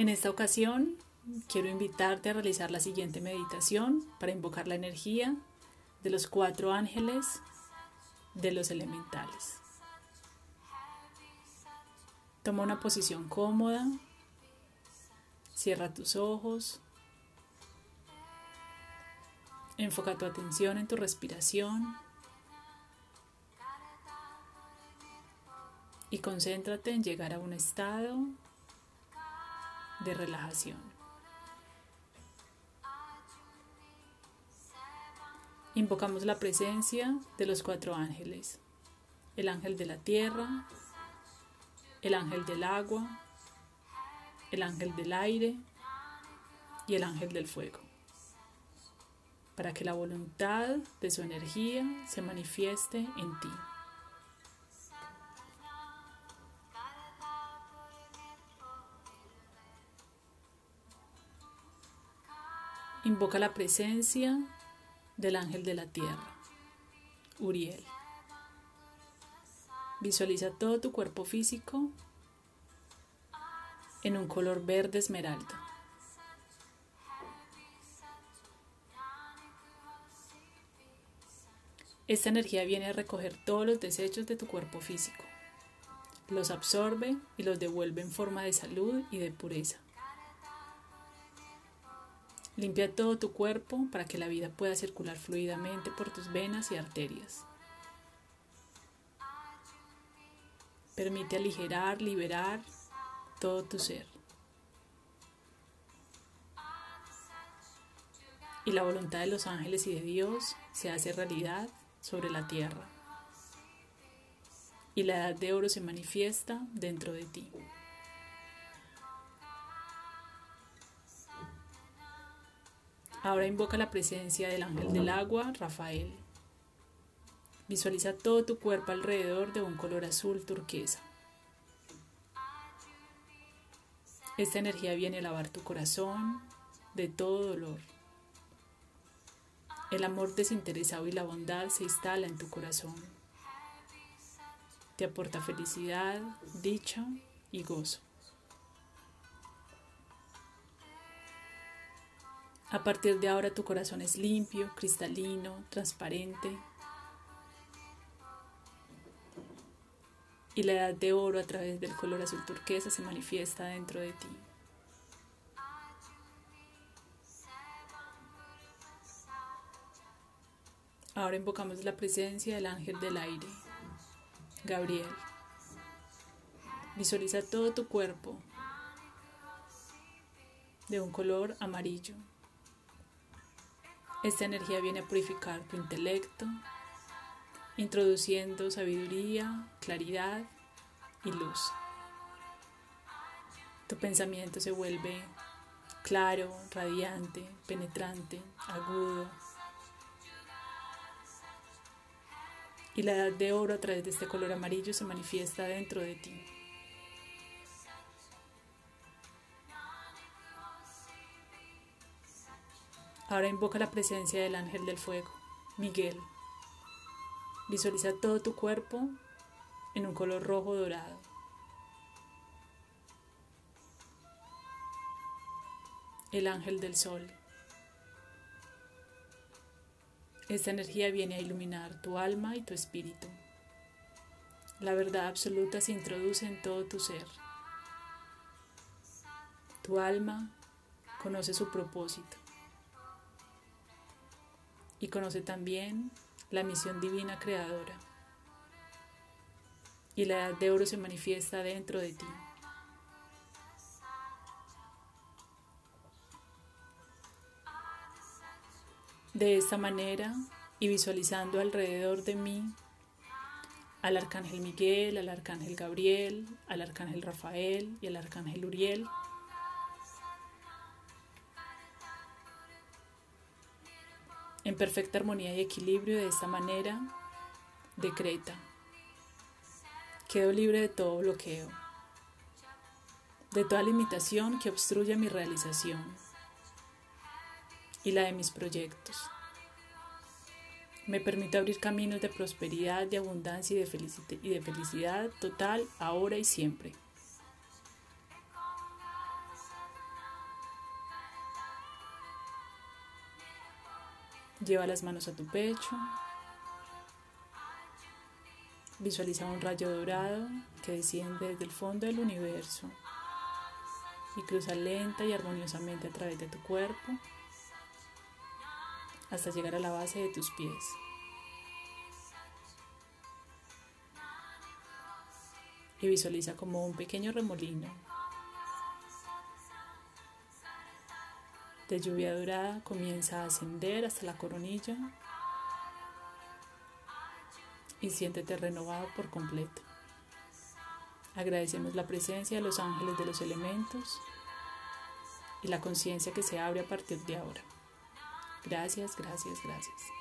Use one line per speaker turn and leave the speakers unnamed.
En esta ocasión quiero invitarte a realizar la siguiente meditación para invocar la energía de los cuatro ángeles de los elementales. Toma una posición cómoda, cierra tus ojos, enfoca tu atención en tu respiración. Y concéntrate en llegar a un estado de relajación. Invocamos la presencia de los cuatro ángeles, el ángel de la tierra, el ángel del agua, el ángel del aire y el ángel del fuego, para que la voluntad de su energía se manifieste en ti. Invoca la presencia del ángel de la tierra, Uriel. Visualiza todo tu cuerpo físico en un color verde esmeralda. Esta energía viene a recoger todos los desechos de tu cuerpo físico. Los absorbe y los devuelve en forma de salud y de pureza. Limpia todo tu cuerpo para que la vida pueda circular fluidamente por tus venas y arterias. Permite aligerar, liberar todo tu ser. Y la voluntad de los ángeles y de Dios se hace realidad sobre la tierra. Y la edad de oro se manifiesta dentro de ti. Ahora invoca la presencia del ángel del agua, Rafael. Visualiza todo tu cuerpo alrededor de un color azul turquesa. Esta energía viene a lavar tu corazón de todo dolor. El amor desinteresado y la bondad se instala en tu corazón. Te aporta felicidad, dicha y gozo. A partir de ahora tu corazón es limpio, cristalino, transparente. Y la edad de oro a través del color azul turquesa se manifiesta dentro de ti. Ahora invocamos la presencia del ángel del aire, Gabriel. Visualiza todo tu cuerpo de un color amarillo. Esta energía viene a purificar tu intelecto, introduciendo sabiduría, claridad y luz. Tu pensamiento se vuelve claro, radiante, penetrante, agudo. Y la edad de oro a través de este color amarillo se manifiesta dentro de ti. Ahora invoca la presencia del ángel del fuego, Miguel. Visualiza todo tu cuerpo en un color rojo dorado. El ángel del sol. Esta energía viene a iluminar tu alma y tu espíritu. La verdad absoluta se introduce en todo tu ser. Tu alma conoce su propósito y conoce también la misión divina creadora. Y la edad de oro se manifiesta dentro de ti. De esta manera y visualizando alrededor de mí al arcángel Miguel, al arcángel Gabriel, al arcángel Rafael y al arcángel Uriel, en perfecta armonía y equilibrio de esta manera, decreta. Quedo libre de todo bloqueo, de toda limitación que obstruya mi realización y la de mis proyectos. Me permito abrir caminos de prosperidad, de abundancia y de, y de felicidad total ahora y siempre. Lleva las manos a tu pecho. Visualiza un rayo dorado que desciende desde el fondo del universo y cruza lenta y armoniosamente a través de tu cuerpo hasta llegar a la base de tus pies. Y visualiza como un pequeño remolino de lluvia dorada comienza a ascender hasta la coronilla y siéntete renovado por completo. Agradecemos la presencia de los ángeles de los elementos y la conciencia que se abre a partir de ahora. Gracias, gracias, gracias.